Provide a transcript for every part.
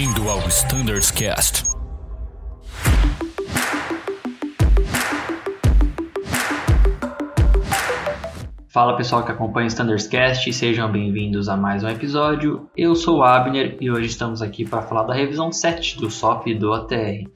Bem-vindo ao Standards Cast. Fala pessoal que acompanha o Standards Cast, sejam bem-vindos a mais um episódio. Eu sou o Abner e hoje estamos aqui para falar da revisão 7 do SOP do ATR.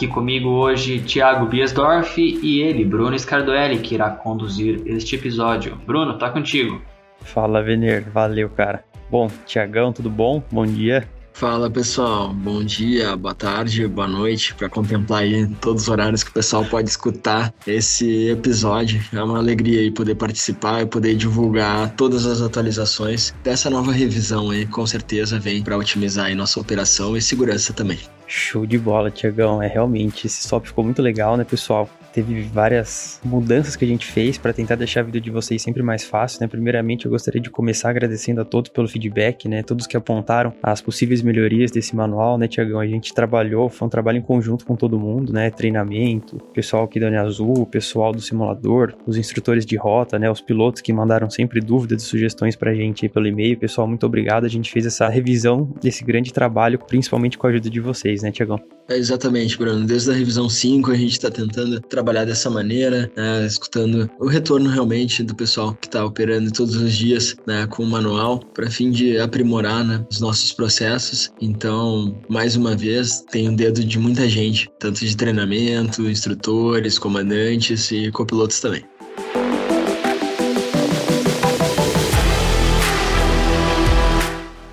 Aqui comigo hoje Thiago Biesdorf e ele, Bruno Scardoelli, que irá conduzir este episódio. Bruno, tá contigo. Fala, Vener. Valeu, cara. Bom, Tiagão, tudo bom? Bom dia. Fala pessoal, bom dia, boa tarde, boa noite, para contemplar aí todos os horários que o pessoal pode escutar esse episódio. É uma alegria aí poder participar e poder divulgar todas as atualizações dessa nova revisão aí, com certeza vem para otimizar aí nossa operação e segurança também. Show de bola, Tiagão. É realmente, esse SOP ficou muito legal, né, pessoal? Teve várias mudanças que a gente fez para tentar deixar a vida de vocês sempre mais fácil, né? Primeiramente, eu gostaria de começar agradecendo a todos pelo feedback, né? Todos que apontaram as possíveis melhorias desse manual, né, Tiagão? A gente trabalhou, foi um trabalho em conjunto com todo mundo, né? Treinamento, pessoal aqui da Uni Azul, pessoal do simulador, os instrutores de rota, né? Os pilotos que mandaram sempre dúvidas e sugestões pra gente aí pelo e-mail. Pessoal, muito obrigado. A gente fez essa revisão desse grande trabalho, principalmente com a ajuda de vocês, né, Tiagão? É exatamente, Bruno. Desde a revisão 5 a gente está tentando trabalhar dessa maneira, né, escutando o retorno realmente do pessoal que está operando todos os dias né, com o manual, para fim de aprimorar né, os nossos processos. Então, mais uma vez, tem o um dedo de muita gente, tanto de treinamento, instrutores, comandantes e copilotos também.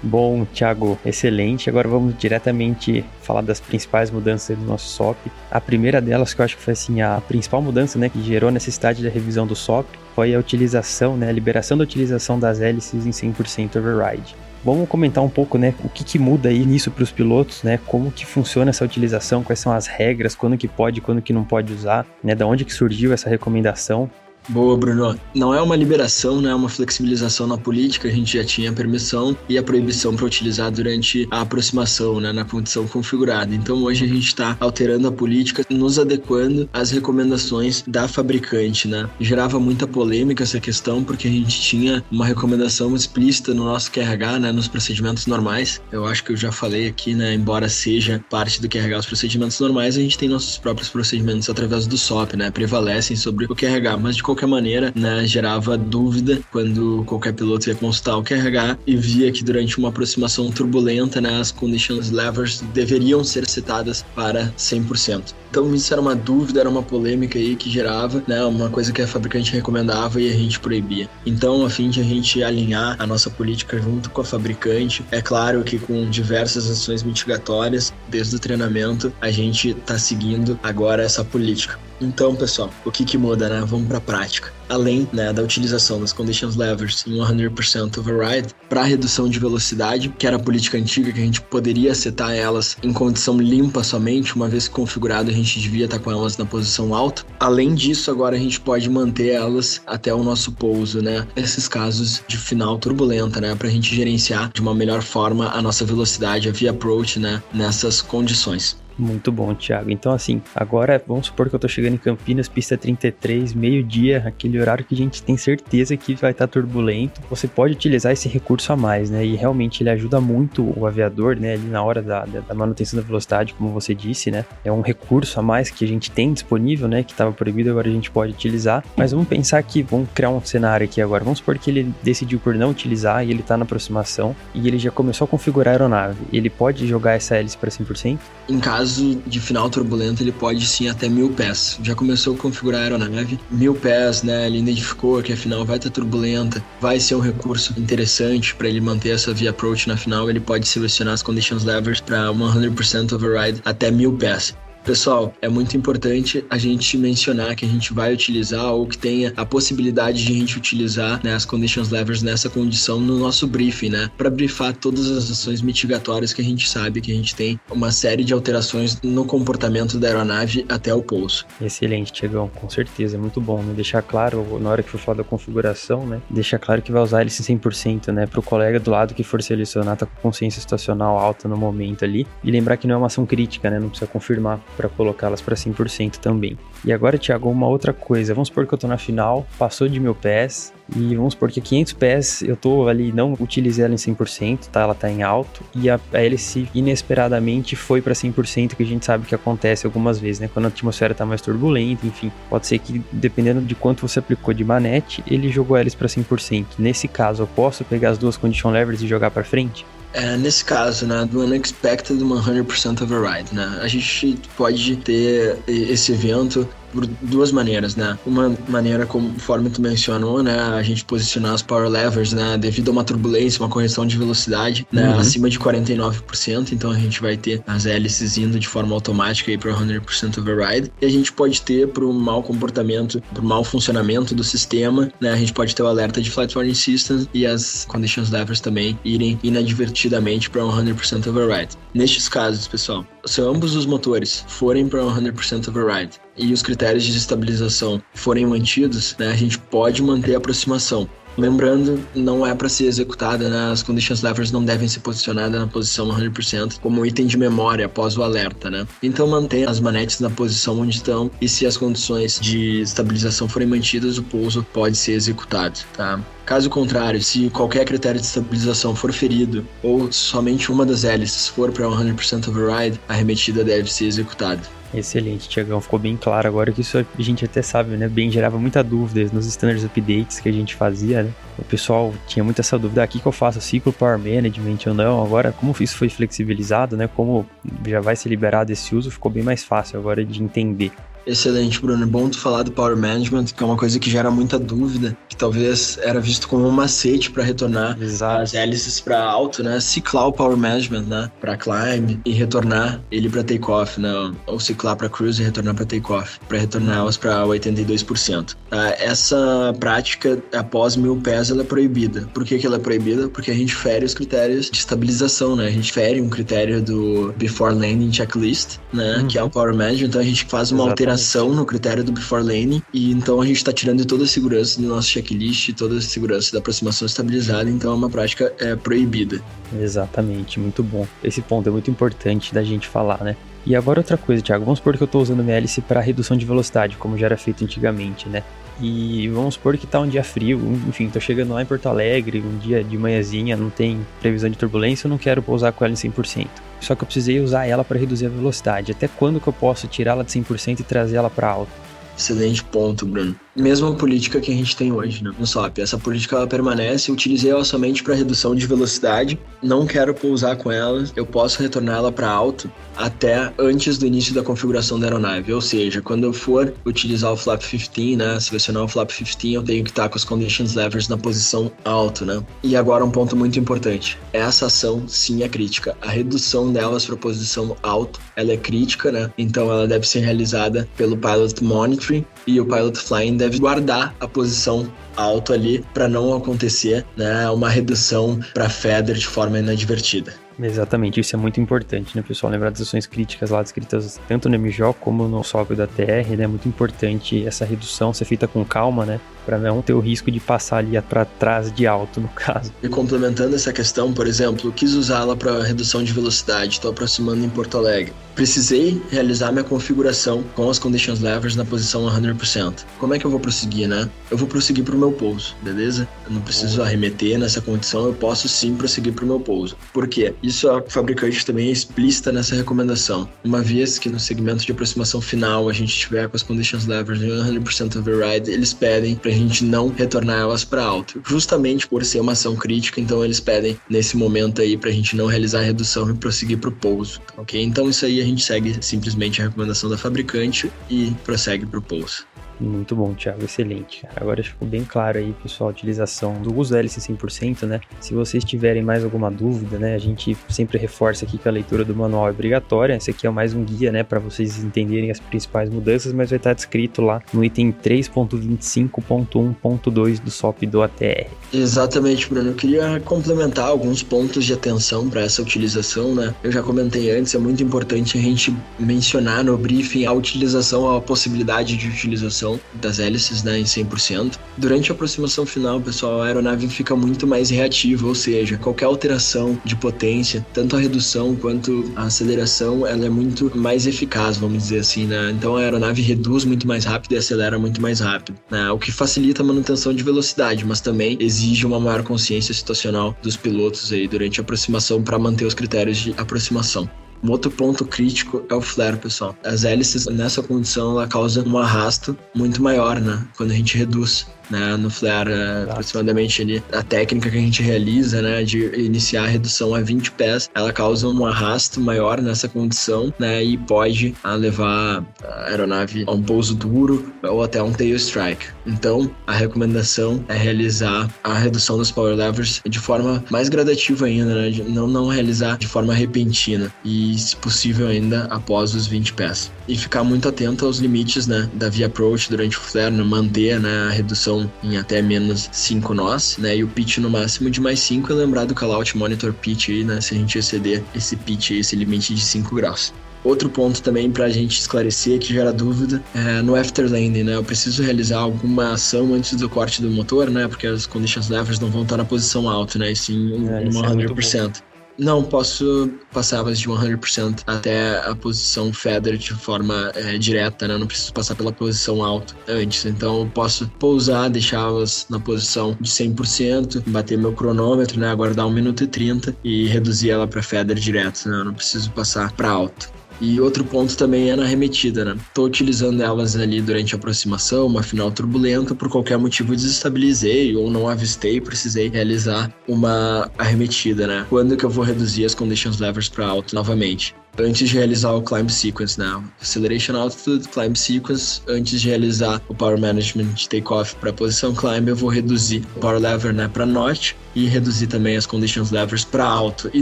Bom, Thiago, excelente. Agora vamos diretamente falar das principais mudanças do nosso SOP. A primeira delas, que eu acho que foi assim, a principal mudança né, que gerou a necessidade da revisão do SOP, foi a utilização, né, a liberação da utilização das hélices em 100% override. Vamos comentar um pouco, né, o que, que muda aí nisso para os pilotos, né, como que funciona essa utilização, quais são as regras, quando que pode, quando que não pode usar, né, da onde que surgiu essa recomendação Boa, Bruno. Não é uma liberação, não é uma flexibilização na política, a gente já tinha a permissão e a proibição para utilizar durante a aproximação, né, na condição configurada. Então hoje a gente está alterando a política, nos adequando às recomendações da fabricante, né? Gerava muita polêmica essa questão porque a gente tinha uma recomendação explícita no nosso QRH, né, nos procedimentos normais. Eu acho que eu já falei aqui, né, embora seja parte do QRH os procedimentos normais, a gente tem nossos próprios procedimentos através do SOP, né, prevalecem sobre o QRH, mas de qualquer maneira, né, gerava dúvida quando qualquer piloto ia consultar o QRH e via que durante uma aproximação turbulenta, né, as conditions levers deveriam ser setadas para 100%. Então isso era uma dúvida, era uma polêmica aí que gerava, né, uma coisa que a fabricante recomendava e a gente proibia. Então, a fim de a gente alinhar a nossa política junto com a fabricante, é claro que com diversas ações mitigatórias, desde o treinamento, a gente está seguindo agora essa política. Então, pessoal, o que que muda, né? Vamos para a prática. Além né, da utilização das conditions levers em 100% override para redução de velocidade, que era a política antiga que a gente poderia setar elas em condição limpa somente, uma vez configurado a gente devia estar com elas na posição alta. Além disso, agora a gente pode manter elas até o nosso pouso, né? Esses casos de final turbulenta, né? Para a gente gerenciar de uma melhor forma a nossa velocidade, a via approach, né? Nessas condições. Muito bom, Thiago. Então, assim, agora vamos supor que eu tô chegando em Campinas, pista 33, meio-dia, aquele horário que a gente tem certeza que vai estar tá turbulento. Você pode utilizar esse recurso a mais, né? E realmente ele ajuda muito o aviador, né? Ali na hora da, da manutenção da velocidade, como você disse, né? É um recurso a mais que a gente tem disponível, né? Que estava proibido, agora a gente pode utilizar. Mas vamos pensar que, vamos criar um cenário aqui agora. Vamos supor que ele decidiu por não utilizar e ele tá na aproximação e ele já começou a configurar a aeronave. Ele pode jogar essa hélice para 100%? Em caso caso de final turbulento, ele pode sim até mil pés. Já começou a configurar a aeronave, mil pés, né? Ele identificou que a final vai estar turbulenta, vai ser um recurso interessante para ele manter essa via approach na final. Ele pode selecionar as conditions levers para 100% override até mil pés. Pessoal, é muito importante a gente mencionar que a gente vai utilizar ou que tenha a possibilidade de a gente utilizar né, as conditions levers nessa condição no nosso briefing, né? Para briefar todas as ações mitigatórias que a gente sabe que a gente tem uma série de alterações no comportamento da aeronave até o pouso. Excelente, Tiagão, com certeza, é muito bom, né? Deixar claro, na hora que for falar da configuração, né? Deixar claro que vai usar ele 100%, né? Para o colega do lado que for selecionar, tá com consciência estacional alta no momento ali. E lembrar que não é uma ação crítica, né? Não precisa confirmar para colocá-las para 100% também. E agora, Thiago, uma outra coisa. Vamos supor que eu tô na final, passou de mil pés, e vamos supor que 500 pés eu tô ali, não utilizei ela em 100%, tá? Ela tá em alto, e a, a hélice inesperadamente foi para 100%, que a gente sabe que acontece algumas vezes, né? Quando a atmosfera tá mais turbulenta, enfim. Pode ser que, dependendo de quanto você aplicou de manete, ele jogou a hélice para 100%. Nesse caso, eu posso pegar as duas condition levers e jogar para frente? É, nesse caso, né, do Unexpected 100% Override, né, a gente pode ter esse evento por duas maneiras, né? Uma maneira, conforme tu mencionou, né? A gente posicionar os power levers, né? Devido a uma turbulência, uma correção de velocidade, né? Uhum. Acima de 49%. Então a gente vai ter as hélices indo de forma automática aí para 100% override. E a gente pode ter, para o mau comportamento, para o mau funcionamento do sistema, né? A gente pode ter o alerta de flight warning system e as conditions levers também irem inadvertidamente para 100% override. Nestes casos, pessoal, se ambos os motores forem para 100% override e os critérios de estabilização forem mantidos, né, a gente pode manter a aproximação. Lembrando, não é para ser executada, né? as conditions levers não devem ser posicionadas na posição 100% como item de memória após o alerta, né? Então mantenha as manetes na posição onde estão e se as condições de estabilização forem mantidas, o pouso pode ser executado, tá? Caso contrário, se qualquer critério de estabilização for ferido ou somente uma das hélices for para 100% override, a remetida deve ser executada. Excelente, Tiagão. Ficou bem claro agora que isso a gente até sabe, né? Bem, gerava muita dúvida nos standards updates que a gente fazia, né? O pessoal tinha muita essa dúvida, aqui ah, que eu faço ciclo Power Management ou não. Agora, como isso foi flexibilizado, né? Como já vai ser liberado esse uso, ficou bem mais fácil agora de entender. Excelente, Bruno. É bom tu falar do Power Management, que é uma coisa que gera muita dúvida, que talvez era visto como um macete para retornar Exato. as hélices para alto, né? Ciclar o Power Management, né? Para climb e retornar ele para takeoff, né? Ou ciclar para cruise e retornar para takeoff, para retornar elas para 82%. Tá? Essa prática após mil pés ela é proibida. Por que, que ela é proibida? Porque a gente fere os critérios de estabilização, né? A gente fere um critério do Before Landing Checklist, né? Uhum. Que é o Power Management. Então a gente faz uma Exatamente. alteração ação no critério do before lane e então a gente está tirando toda a segurança do nosso checklist, toda a segurança da aproximação estabilizada, então é uma prática é, proibida. Exatamente, muito bom. Esse ponto é muito importante da gente falar, né? E agora outra coisa, Thiago, vamos supor que eu estou usando minha hélice para redução de velocidade, como já era feito antigamente, né? E vamos supor que tá um dia frio, enfim, tô chegando lá em Porto Alegre, um dia de manhãzinha, não tem previsão de turbulência, eu não quero pousar com ela em 100%. Só que eu precisei usar ela para reduzir a velocidade. Até quando que eu posso tirá-la de 100% e trazer ela para alta? Excelente ponto, Bruno mesma política que a gente tem hoje né, no SOP. Essa política ela permanece, eu utilizei ela somente para redução de velocidade, não quero pousar com ela, eu posso retornar ela para alto até antes do início da configuração da aeronave, ou seja, quando eu for utilizar o flap 15, né, selecionar o flap 15, eu tenho que estar com os conditions levers na posição alto, né? E agora um ponto muito importante, essa ação sim é crítica, a redução delas para posição alto, ela é crítica, né? Então ela deve ser realizada pelo pilot monitoring e o pilot flying deve guardar a posição alto ali para não acontecer né, uma redução para feather de forma inadvertida. Exatamente, isso é muito importante, né, pessoal? Lembrar das ações críticas lá descritas tanto no MJO como no SOP da TR, né? É muito importante essa redução ser feita com calma, né? Para não ter o risco de passar ali para trás de alto, no caso. E complementando essa questão, por exemplo, quis usá-la para redução de velocidade, estou aproximando em Porto Alegre. Precisei realizar minha configuração com as conditions levers na posição 100%. Como é que eu vou prosseguir, né? Eu vou prosseguir para o meu pouso, beleza? Eu não preciso arremeter nessa condição, eu posso sim prosseguir para o meu pouso. Por quê? Isso a fabricante também é explícita nessa recomendação. Uma vez que no segmento de aproximação final a gente estiver com as conditions levers em 100% override, eles pedem para a gente não retornar elas para alto. Justamente por ser uma ação crítica, então eles pedem nesse momento aí para a gente não realizar a redução e prosseguir para o pouso, ok? Então isso aí a gente segue simplesmente a recomendação da fabricante e prossegue para o pouso. Muito bom, Thiago, excelente. Agora ficou bem claro aí, pessoal, a utilização do uso hélice 100%, né? Se vocês tiverem mais alguma dúvida, né, a gente sempre reforça aqui que a leitura do manual é obrigatória. Esse aqui é mais um guia, né, para vocês entenderem as principais mudanças, mas vai estar descrito lá no item 3.25.1.2 do SOP do ATR. Exatamente, Bruno. Eu queria complementar alguns pontos de atenção para essa utilização, né? Eu já comentei antes, é muito importante a gente mencionar no briefing a utilização, a possibilidade de utilização aproximação das hélices né, em 100%. Durante a aproximação final, pessoal, a aeronave fica muito mais reativa, ou seja, qualquer alteração de potência, tanto a redução quanto a aceleração, ela é muito mais eficaz, vamos dizer assim, né? Então a aeronave reduz muito mais rápido e acelera muito mais rápido, né? O que facilita a manutenção de velocidade, mas também exige uma maior consciência situacional dos pilotos aí durante a aproximação para manter os critérios de aproximação. Um outro ponto crítico é o flare, pessoal. As hélices nessa condição ela causa um arrasto muito maior, né? Quando a gente reduz né, no flare é, aproximadamente ali, a técnica que a gente realiza, né, de iniciar a redução a 20 pés, ela causa um arrasto maior nessa condição, né, e pode ah, levar a aeronave a um pouso duro ou até um tail strike. Então, a recomendação é realizar a redução dos power levers de forma mais gradativa ainda, né, de não não realizar de forma repentina e, se possível, ainda após os 20 pés. E ficar muito atento aos limites, né, da via approach durante o flare, né, manter, né, a redução em até menos 5 nós, né? E o pitch no máximo de mais 5 é lembrar do callout monitor pitch aí, né? Se a gente exceder esse pitch, esse limite de 5 graus. Outro ponto também para a gente esclarecer que gera dúvida é no after landing, né? Eu preciso realizar alguma ação antes do corte do motor, né? Porque as conditions levers não vão estar na posição alta, né? E sim é, no 100%. É não, posso passar de 100% até a posição feather de forma é, direta, né? Não preciso passar pela posição alta antes. Então, eu posso pousar, deixá-las na posição de 100%, bater meu cronômetro, né? Aguardar 1 minuto e 30 e reduzir ela para feather direto, né? Eu não preciso passar para alto. E outro ponto também é na arremetida, né? Tô utilizando elas ali durante a aproximação, uma final turbulenta, por qualquer motivo desestabilizei ou não avistei, precisei realizar uma arremetida, né? Quando que eu vou reduzir as conditions levers para alto novamente? antes de realizar o climb sequence, né? Acceleration altitude, climb sequence, antes de realizar o power management takeoff para posição climb, eu vou reduzir o power lever, né, para norte e reduzir também as conditions levers para alto. E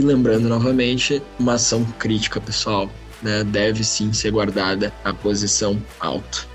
lembrando novamente, uma ação crítica, pessoal né, deve sim ser guardada a posição alta.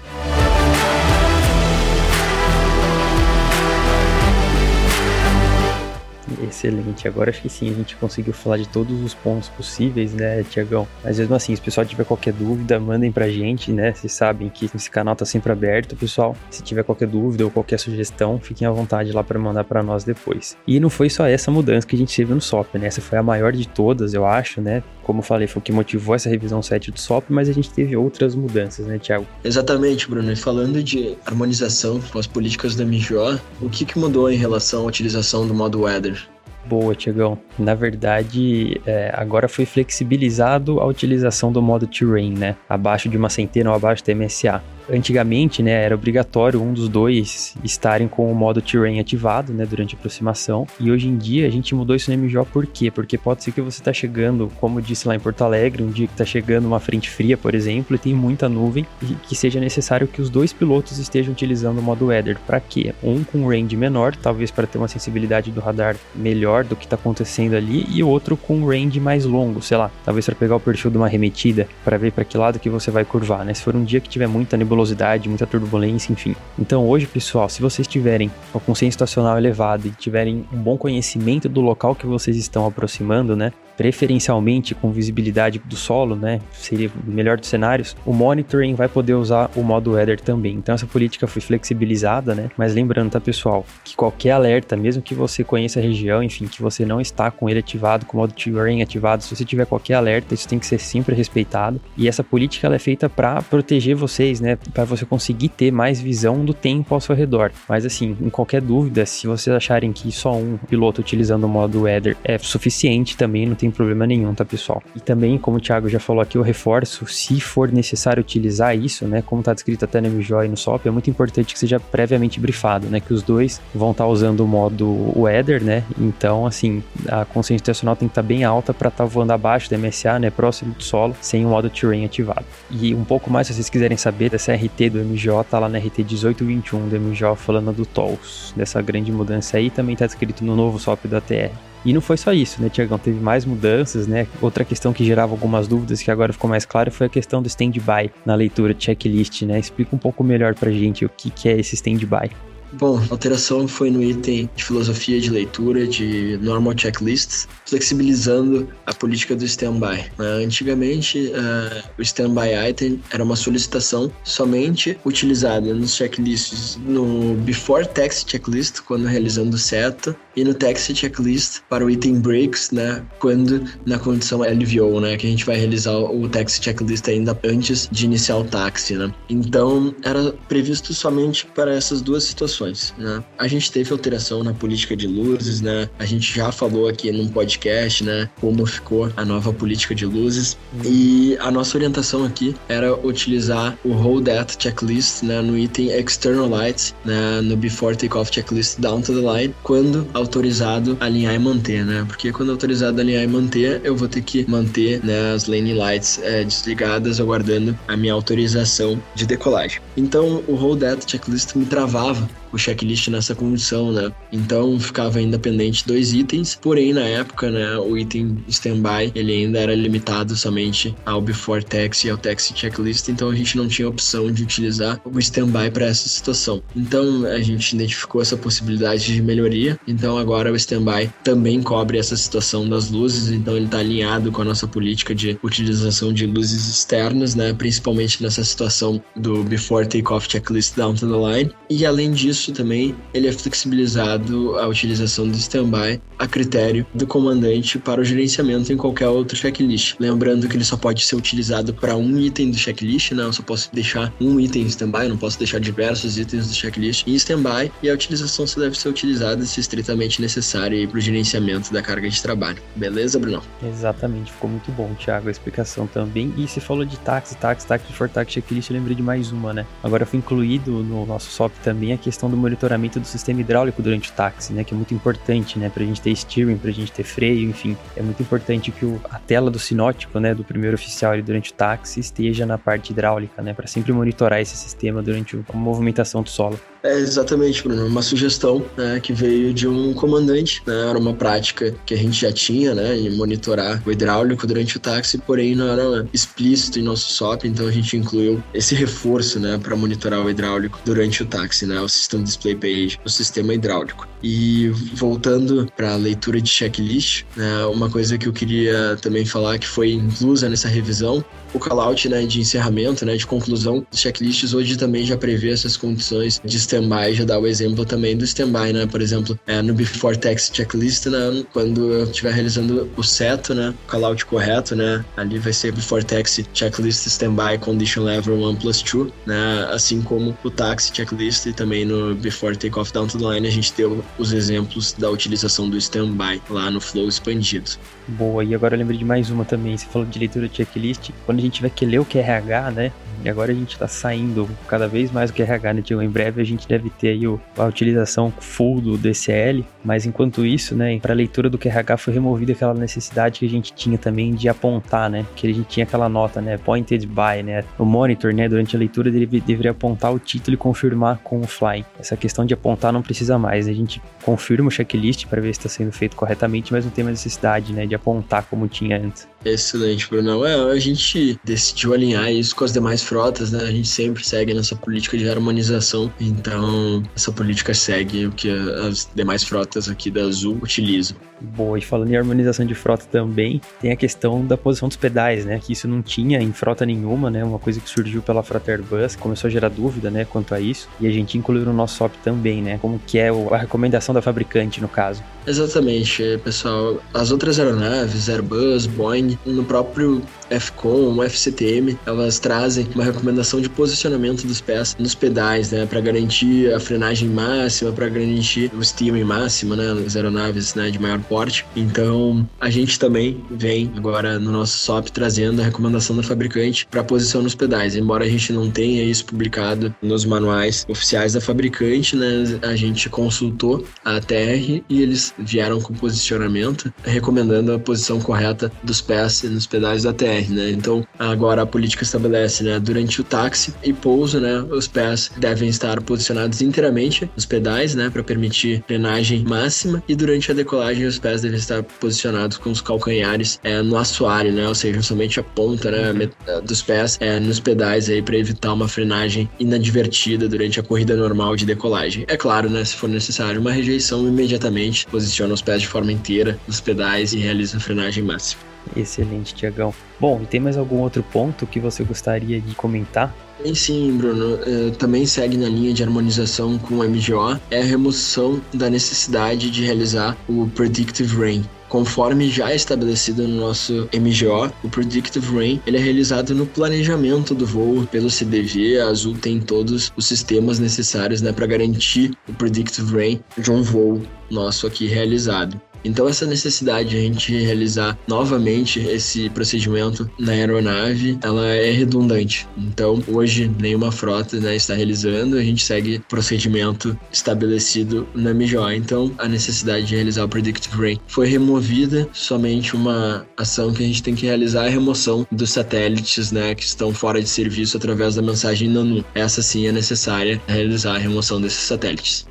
Excelente. Agora acho que sim, a gente conseguiu falar de todos os pontos possíveis, né, Tiagão? Mas mesmo assim, se o pessoal tiver qualquer dúvida, mandem pra gente, né? Vocês sabem que esse canal tá sempre aberto, pessoal. Se tiver qualquer dúvida ou qualquer sugestão, fiquem à vontade lá para mandar para nós depois. E não foi só essa mudança que a gente teve no SOP, né? Essa foi a maior de todas, eu acho, né? Como falei, foi o que motivou essa revisão 7 do SOP, mas a gente teve outras mudanças, né, Tiago? Exatamente, Bruno. E falando de harmonização com as políticas da MJO, o que, que mudou em relação à utilização do modo Weather? Boa, Tiagão. Na verdade, é, agora foi flexibilizado a utilização do modo Terrain, né? Abaixo de uma centena ou abaixo do MSA antigamente, né, era obrigatório um dos dois estarem com o modo terrain ativado, né, durante a aproximação. E hoje em dia a gente mudou isso no MJO por quê? Porque pode ser que você está chegando, como disse lá em Porto Alegre, um dia que está chegando uma frente fria, por exemplo, e tem muita nuvem, e que seja necessário que os dois pilotos estejam utilizando o modo weather. Para quê? Um com range menor, talvez para ter uma sensibilidade do radar melhor do que está acontecendo ali, e o outro com range mais longo, sei lá, talvez para pegar o perfil de uma arremetida, para ver para que lado que você vai curvar, né? Se for um dia que tiver muita nebulosidade nebulosidade, muita turbulência, enfim. Então hoje, pessoal, se vocês tiverem uma consciência situacional elevada e tiverem um bom conhecimento do local que vocês estão aproximando, né? Preferencialmente com visibilidade do solo, né? Seria o melhor dos cenários. O monitoring vai poder usar o modo weather também. Então essa política foi flexibilizada, né? Mas lembrando, tá, pessoal, que qualquer alerta, mesmo que você conheça a região, enfim, que você não está com ele ativado, com o modo terrain ativado, se você tiver qualquer alerta, isso tem que ser sempre respeitado. E essa política ela é feita para proteger vocês, né? Para você conseguir ter mais visão do tempo ao seu redor. Mas assim, em qualquer dúvida, se vocês acharem que só um piloto utilizando o modo weather é suficiente, também não tem problema nenhum, tá, pessoal? E também, como o Thiago já falou aqui, eu reforço, se for necessário utilizar isso, né, como tá descrito até no MJO e no SOP, é muito importante que seja previamente brifado, né, que os dois vão estar tá usando o modo weather, né, então, assim, a consciência intencional tem que estar tá bem alta para estar tá voando abaixo da MSA, né, próximo do solo, sem o modo terrain ativado. E um pouco mais, se vocês quiserem saber dessa RT do MJO, tá lá na RT 1821 do MJO falando do TOLS, dessa grande mudança aí, também tá descrito no novo SOP da TR. E não foi só isso, né, Tiagão? Teve mais mudanças, né? Outra questão que gerava algumas dúvidas, que agora ficou mais clara, foi a questão do stand-by na leitura de checklist, né? Explica um pouco melhor pra gente o que, que é esse stand-by. Bom, a alteração foi no item de filosofia de leitura de normal checklists, flexibilizando a política do standby. Né? Antigamente, uh, o standby item era uma solicitação somente utilizada nos checklists no before text checklist, quando realizando seta, e no text checklist para o item breaks, né, quando na condição LVO, né, que a gente vai realizar o text checklist ainda antes de iniciar o táxi, né. Então, era previsto somente para essas duas situações, né. A gente teve alteração na política de luzes, né, a gente já falou aqui num podcast, né, como ficou a nova política de luzes, e a nossa orientação aqui era utilizar o hold at checklist, né, no item external lights, né, no before takeoff checklist down to the line, quando autorizado alinhar e manter, né, porque quando autorizado alinhar e manter, eu vou ter que manter, né, as lane lights é, desligadas, aguardando a minha autorização de decolagem. Então, o hold at checklist me travava o checklist nessa condição, né? Então ficava ainda pendente dois itens, porém na época, né, o item standby ele ainda era limitado somente ao before tax e ao tax checklist, então a gente não tinha opção de utilizar o standby para essa situação. Então a gente identificou essa possibilidade de melhoria, então agora o standby também cobre essa situação das luzes, então ele está alinhado com a nossa política de utilização de luzes externas, né, principalmente nessa situação do before takeoff checklist down to the line. E além disso isso também, ele é flexibilizado a utilização do standby a critério do comandante para o gerenciamento em qualquer outro checklist. Lembrando que ele só pode ser utilizado para um item do checklist, né? Eu só posso deixar um item em standby, não posso deixar diversos itens do checklist em standby e a utilização só deve ser utilizada se estritamente necessária para o gerenciamento da carga de trabalho. Beleza, Bruno? Exatamente, ficou muito bom, Thiago, a explicação também. E você falou de táxi, táxi, táxi, for táxi checklist, eu lembrei de mais uma, né? Agora foi incluído no nosso SOP também a questão do monitoramento do sistema hidráulico durante o táxi, né? Que é muito importante, né? Pra gente ter steering, pra gente ter freio, enfim. É muito importante que o, a tela do sinótico, né? Do primeiro oficial ali durante o táxi esteja na parte hidráulica, né? Pra sempre monitorar esse sistema durante a movimentação do solo. É exatamente, Bruno. Uma sugestão né, que veio de um comandante. Né, era uma prática que a gente já tinha, né? De monitorar o hidráulico durante o táxi, porém não era explícito em nosso SOP, então a gente incluiu esse reforço, né? Para monitorar o hidráulico durante o táxi, né? O Display Page, o sistema hidráulico. E voltando para a leitura de checklist, né, uma coisa que eu queria também falar que foi inclusa nessa revisão o callout né, de encerramento, né, de conclusão dos checklists hoje também já prevê essas condições de standby, já dá o exemplo também do standby, né, por exemplo, é, no before text checklist, né, quando eu estiver realizando o seto, né, o callout correto, né, ali vai ser before text checklist standby condition level 1 plus 2, né, assim como o taxi checklist e também no before takeoff down to the line a gente deu os exemplos da utilização do standby lá no flow expandido. Boa, e agora eu lembrei de mais uma também, você falou de leitura checklist, quando a gente tiver que ler o QRH, né? E agora a gente está saindo cada vez mais do QRH, né? Em breve a gente deve ter aí o, a utilização full do DCL, mas enquanto isso, né, para a leitura do QRH foi removida aquela necessidade que a gente tinha também de apontar, né? Que a gente tinha aquela nota, né? Pointed by, né? O monitor, né? Durante a leitura ele deveria apontar o título e confirmar com o fly. Essa questão de apontar não precisa mais. A gente confirma o checklist para ver se está sendo feito corretamente, mas não tem mais necessidade, né? De apontar como tinha antes. Excelente, Bruno. É, a gente decidiu alinhar isso com as demais frotas, né? A gente sempre segue nessa política de harmonização, então essa política segue o que as demais frotas aqui da Azul utilizam. Boa, e falando em harmonização de frota também, tem a questão da posição dos pedais, né? Que isso não tinha em frota nenhuma, né? Uma coisa que surgiu pela frota Airbus, começou a gerar dúvida, né? Quanto a isso, e a gente incluiu no nosso SOP também, né? Como que é a recomendação da fabricante, no caso. Exatamente, pessoal. As outras aeronaves, Airbus, Boeing, no próprio FCOM, FCTM, elas trazem uma recomendação de posicionamento dos pés nos pedais, né, para garantir a frenagem máxima, para garantir o steering máximo, né, nas aeronaves, né, de maior porte. Então, a gente também vem agora no nosso SOP trazendo a recomendação da fabricante para posição nos pedais. Embora a gente não tenha isso publicado nos manuais oficiais da fabricante, né, a gente consultou a TR e eles vieram com posicionamento recomendando a posição correta dos pés nos pedais da TR né? Então, agora a política estabelece, né, durante o táxi e pouso, né, os pés devem estar posicionados inteiramente nos pedais, né, para permitir frenagem máxima e durante a decolagem os pés devem estar posicionados com os calcanhares é, no assoalho, né? Ou seja, somente a ponta né, dos pés é, nos pedais aí para evitar uma frenagem inadvertida durante a corrida normal de decolagem. É claro, né? Se for necessário uma rejeição, imediatamente posiciona os pés de forma inteira nos pedais e realiza a frenagem máxima. Excelente, Tiagão. Bom, e tem mais algum outro ponto que você gostaria de comentar? Sim, Bruno. Uh, também segue na linha de harmonização com o MGO, é a remoção da necessidade de realizar o Predictive Rain. Conforme já estabelecido no nosso MGO, o Predictive Rain ele é realizado no planejamento do voo pelo CDV. A Azul tem todos os sistemas necessários né, para garantir o Predictive Rain de um voo nosso aqui realizado. Então essa necessidade de a gente realizar novamente esse procedimento na aeronave, ela é redundante. Então hoje nenhuma frota né, está realizando, a gente segue procedimento estabelecido na MJO. Então a necessidade de realizar o Predictive Rain foi removida, somente uma ação que a gente tem que realizar é a remoção dos satélites né, que estão fora de serviço através da mensagem NANU. Essa sim é necessária realizar a remoção desses satélites.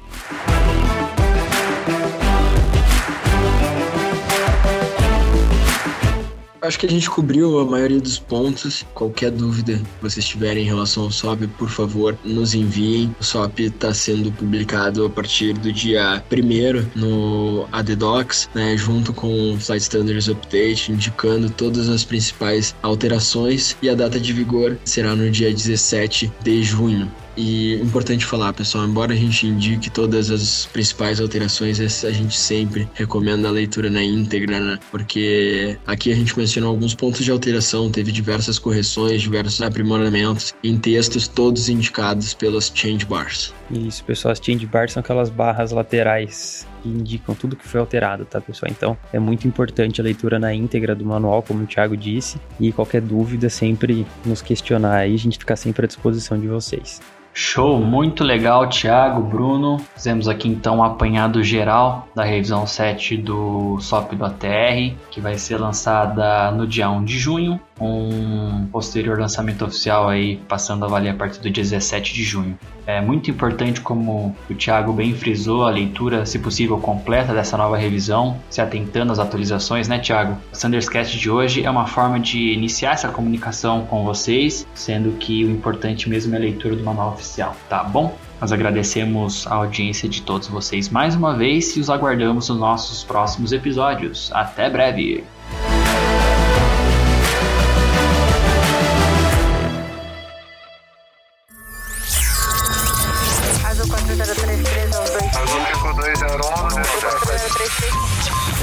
Acho que a gente cobriu a maioria dos pontos. Qualquer dúvida que vocês tiverem em relação ao SOP, por favor, nos enviem. O SOP está sendo publicado a partir do dia 1 no ADDocs, né, junto com o Flight Standards Update, indicando todas as principais alterações e a data de vigor será no dia 17 de junho. E importante falar, pessoal, embora a gente indique todas as principais alterações, a gente sempre recomenda a leitura na íntegra, né? Porque aqui a gente mencionou alguns pontos de alteração, teve diversas correções, diversos aprimoramentos em textos todos indicados pelas change bars. Isso, pessoal, as change bars são aquelas barras laterais que indicam tudo que foi alterado, tá, pessoal? Então, é muito importante a leitura na íntegra do manual, como o Thiago disse, e qualquer dúvida sempre nos questionar aí, a gente fica sempre à disposição de vocês. Show, muito legal, Thiago, Bruno. Fizemos aqui então um apanhado geral da revisão 7 do SOP do ATR, que vai ser lançada no dia 1 de junho um posterior lançamento oficial aí passando a valer a partir do dia 17 de junho. É muito importante, como o Thiago bem frisou, a leitura, se possível, completa dessa nova revisão, se atentando às atualizações, né, Thiago? O Thunderscast de hoje é uma forma de iniciar essa comunicação com vocês, sendo que o importante mesmo é a leitura do manual oficial, tá bom? Nós agradecemos a audiência de todos vocês mais uma vez e os aguardamos nos nossos próximos episódios. Até breve!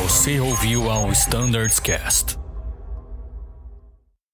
Você ouviu ao Standards Cast.